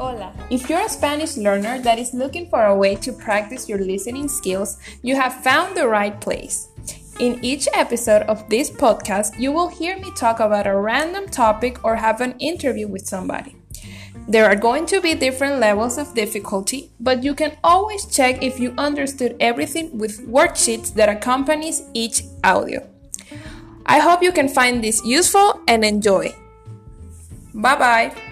Hola. If you're a Spanish learner that is looking for a way to practice your listening skills, you have found the right place. In each episode of this podcast, you will hear me talk about a random topic or have an interview with somebody. There are going to be different levels of difficulty, but you can always check if you understood everything with worksheets that accompanies each audio. I hope you can find this useful and enjoy. Bye bye.